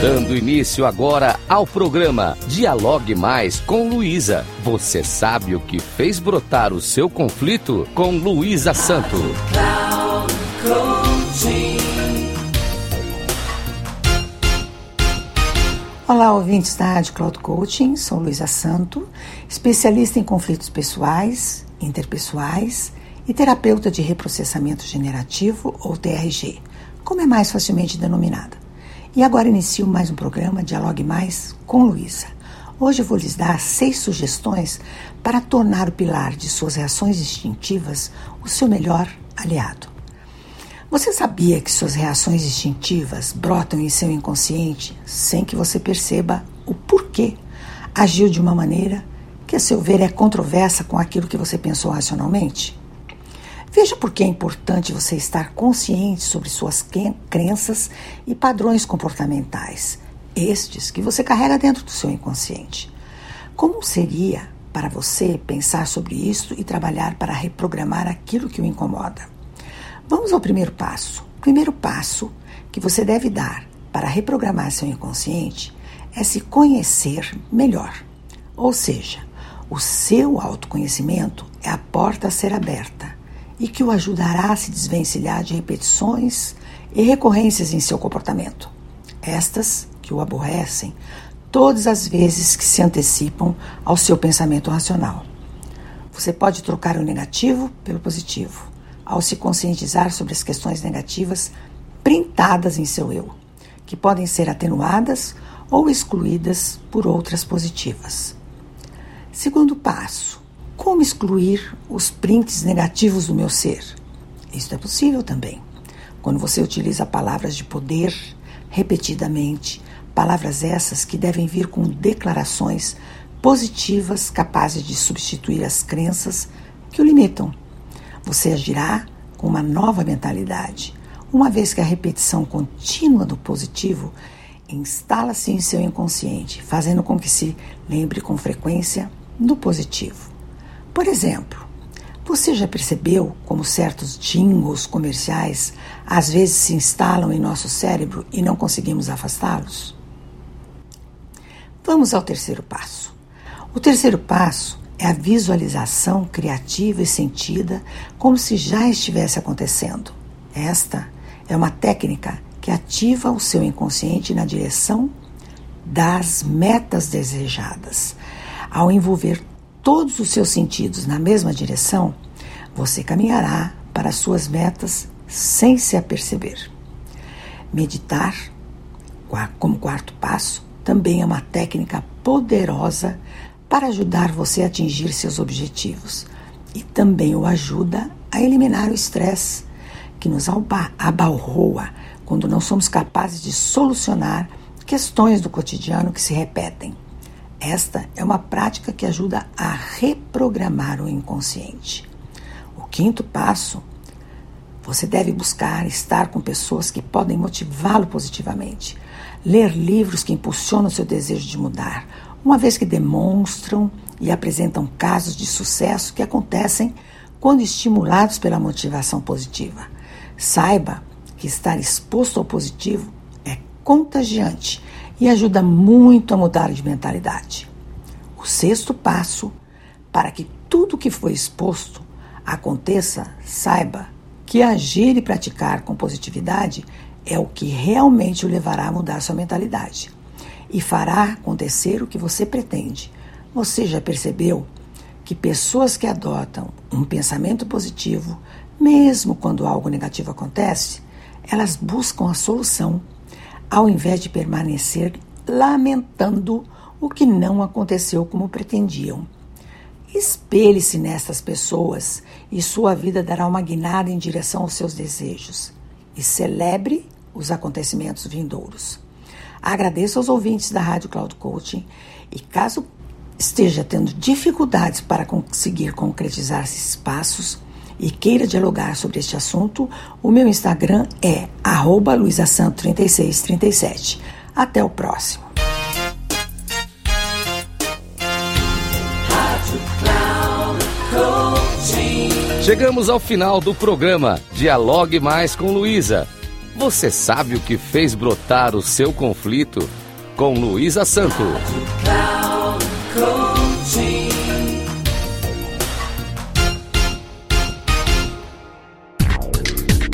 Dando início agora ao programa Dialogue Mais com Luísa. Você sabe o que fez brotar o seu conflito com Luísa Santo. Olá, ouvintes da Rádio Cloud Coaching. Sou Luísa Santo, especialista em conflitos pessoais, interpessoais e terapeuta de reprocessamento generativo ou TRG, como é mais facilmente denominada. E agora inicio mais um programa Dialogue Mais com Luísa. Hoje vou lhes dar seis sugestões para tornar o pilar de suas reações instintivas o seu melhor aliado. Você sabia que suas reações instintivas brotam em seu inconsciente sem que você perceba o porquê agiu de uma maneira que, a seu ver, é controversa com aquilo que você pensou racionalmente? Veja por que é importante você estar consciente sobre suas crenças e padrões comportamentais, estes que você carrega dentro do seu inconsciente. Como seria para você pensar sobre isso e trabalhar para reprogramar aquilo que o incomoda? Vamos ao primeiro passo. O primeiro passo que você deve dar para reprogramar seu inconsciente é se conhecer melhor. Ou seja, o seu autoconhecimento é a porta a ser aberta e que o ajudará a se desvencilhar de repetições e recorrências em seu comportamento. Estas que o aborrecem todas as vezes que se antecipam ao seu pensamento racional. Você pode trocar o negativo pelo positivo, ao se conscientizar sobre as questões negativas printadas em seu eu, que podem ser atenuadas ou excluídas por outras positivas. Segundo passo, como excluir os prints negativos do meu ser? Isso é possível também. Quando você utiliza palavras de poder repetidamente, palavras essas que devem vir com declarações positivas capazes de substituir as crenças que o limitam. Você agirá com uma nova mentalidade, uma vez que a repetição contínua do positivo instala-se em seu inconsciente, fazendo com que se lembre com frequência do positivo. Por exemplo, você já percebeu como certos jingles comerciais às vezes se instalam em nosso cérebro e não conseguimos afastá-los? Vamos ao terceiro passo. O terceiro passo é a visualização criativa e sentida como se já estivesse acontecendo. Esta é uma técnica que ativa o seu inconsciente na direção das metas desejadas, ao envolver todos os seus sentidos na mesma direção, você caminhará para as suas metas sem se aperceber. Meditar, como quarto passo, também é uma técnica poderosa para ajudar você a atingir seus objetivos e também o ajuda a eliminar o estresse que nos abalroa quando não somos capazes de solucionar questões do cotidiano que se repetem. Esta é uma prática que ajuda a reprogramar o inconsciente. O quinto passo, você deve buscar estar com pessoas que podem motivá-lo positivamente. Ler livros que impulsionam seu desejo de mudar, uma vez que demonstram e apresentam casos de sucesso que acontecem quando estimulados pela motivação positiva. Saiba que estar exposto ao positivo é contagiante e ajuda muito a mudar de mentalidade. O sexto passo para que tudo que foi exposto aconteça, saiba que agir e praticar com positividade é o que realmente o levará a mudar sua mentalidade e fará acontecer o que você pretende. Você já percebeu que pessoas que adotam um pensamento positivo, mesmo quando algo negativo acontece, elas buscam a solução ao invés de permanecer lamentando o que não aconteceu como pretendiam. Espelhe-se nestas pessoas e sua vida dará uma guinada em direção aos seus desejos. E celebre os acontecimentos vindouros. Agradeço aos ouvintes da Rádio Cloud Coaching e caso esteja tendo dificuldades para conseguir concretizar esses passos, e queira dialogar sobre este assunto, o meu Instagram é luisasanto3637. Até o próximo. Chegamos ao final do programa Dialogue Mais com Luísa. Você sabe o que fez brotar o seu conflito? Com Luísa Santo.